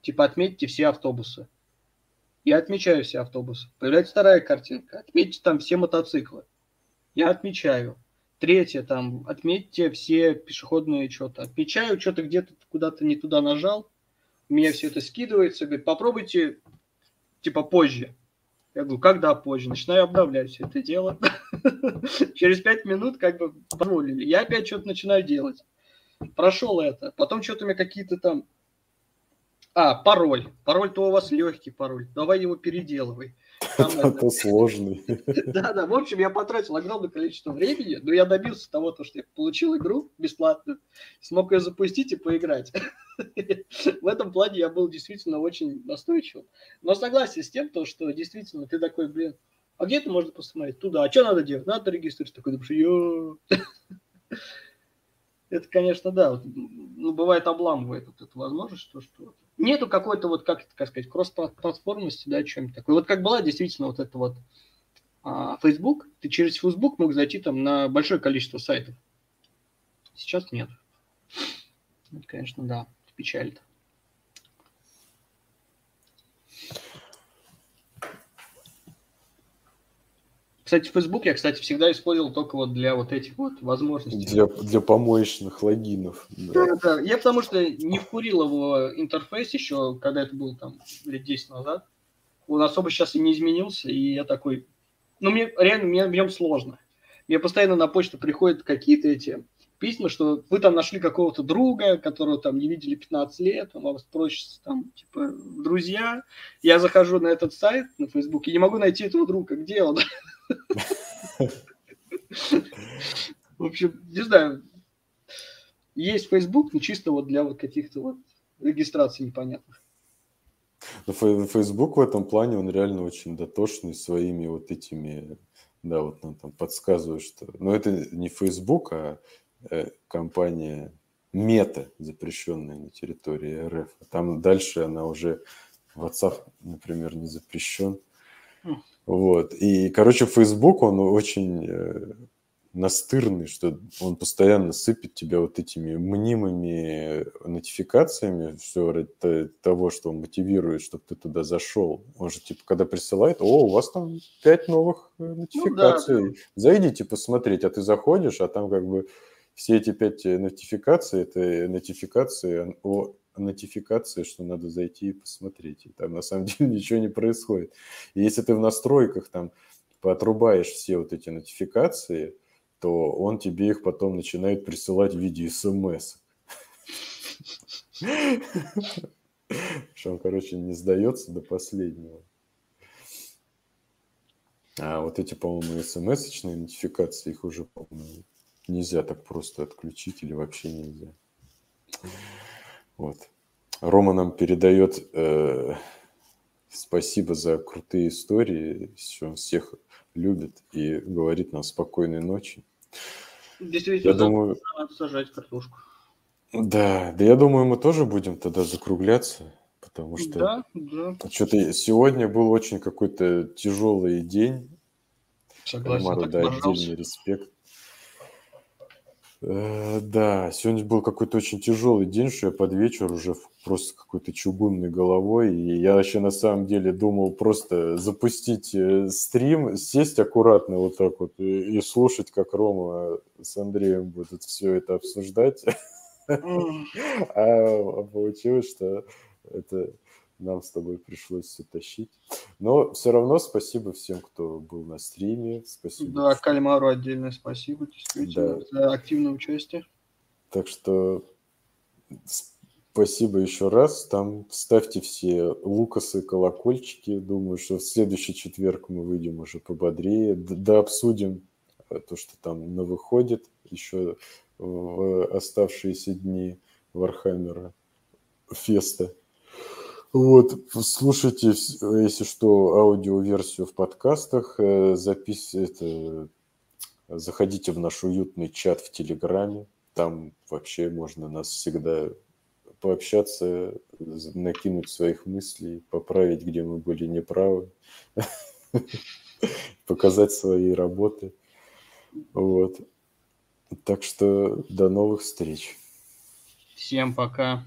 Типа, отметьте все автобусы. Я отмечаю все автобусы. Появляется вторая картинка. Отметьте там все мотоциклы. Я отмечаю. Третье, там, отметьте все пешеходные что-то. Отмечаю, что-то где-то куда-то не туда нажал. У меня все это скидывается. Говорит, попробуйте, типа, позже. Я говорю, когда позже? Начинаю обновлять все это дело. Через пять минут как бы позволили. Я опять что-то начинаю делать. Прошел это. Потом что-то у меня какие-то там... А, пароль. Пароль-то у вас легкий пароль. Давай его переделывай. Это сложный. Да, да. В общем, я потратил огромное количество времени, но я добился того, что я получил игру бесплатно, смог ее запустить и поиграть. В этом плане я был действительно очень настойчив. Но согласен с тем, что действительно ты такой, блин, а где это можно посмотреть? Туда. А что надо делать? Надо регистрироваться. Такой, думаешь, Это, конечно, да. Ну, бывает обламывает вот эту возможность, что, что нету какой-то вот, как, как сказать, кросс-платформности, да, чем-то такое. Вот как была действительно вот это вот а, Facebook, ты через Facebook мог зайти там на большое количество сайтов. Сейчас нет. Это, конечно, да, печалит. Кстати, Facebook я, кстати, всегда использовал только вот для вот этих вот возможностей. Для, для помоечных логинов. Да. да, да. Я потому что не вкурил его интерфейс еще, когда это было там лет 10 назад. Он особо сейчас и не изменился, и я такой... Ну, мне реально, мне в нем сложно. Мне постоянно на почту приходят какие-то эти письма, что вы там нашли какого-то друга, которого там не видели 15 лет, он вас просит там, типа, друзья. Я захожу на этот сайт на Facebook и не могу найти этого друга. Где он? В общем, не знаю, есть Facebook, но чисто вот для вот каких-то вот регистраций непонятных. Но Facebook в этом плане, он реально очень дотошный своими вот этими, да, вот он там подсказывает, что... Но это не Facebook, а компания Мета, запрещенная на территории РФ. Там дальше она уже, WhatsApp, например, не запрещен. Вот. И, короче, Facebook, он очень э, настырный, что он постоянно сыпет тебя вот этими мнимыми нотификациями, все ради того, что он мотивирует, чтобы ты туда зашел. Он же, типа, когда присылает, о, у вас там пять новых нотификаций, э, ну, да. зайдите посмотреть, а ты заходишь, а там как бы все эти пять э, нотификаций, это нотификации о нотификации, что надо зайти и посмотреть. И там на самом деле ничего не происходит. И если ты в настройках там поотрубаешь все вот эти нотификации, то он тебе их потом начинает присылать в виде смс. Что он, короче, не сдается до последнего. А вот эти, по-моему, смс-очные нотификации, их уже, по-моему, нельзя так просто отключить или вообще нельзя. Вот. Рома нам передает э, спасибо за крутые истории, что он всех любит и говорит нам спокойной ночи. Действительно, я думаю, надо сажать картошку. Да, да я думаю, мы тоже будем тогда закругляться, потому что да, да. что-то сегодня был очень какой-то тяжелый день. Согласен, Ромару, да, отдельный респект. Э, да, сегодня был какой-то очень тяжелый день, что я под вечер уже просто какой-то чугунной головой. И я вообще на самом деле думал просто запустить э, стрим, сесть аккуратно вот так вот и, и слушать, как Рома с Андреем будут все это обсуждать. А получилось, что это нам с тобой пришлось все тащить. Но все равно спасибо всем, кто был на стриме. Спасибо. Да, Кальмару отдельное спасибо, действительно, да. за активное участие. Так что спасибо еще раз. Там ставьте все лукасы, колокольчики. Думаю, что в следующий четверг мы выйдем уже пободрее. Да обсудим то, что там на выходит еще в оставшиеся дни Вархаммера феста. Вот, слушайте, если что, аудиоверсию в подкастах, э, запис... это... заходите в наш уютный чат в Телеграме, там вообще можно нас всегда пообщаться, накинуть своих мыслей, поправить, где мы были неправы, показать свои работы. Вот. Так что до новых встреч. Всем пока.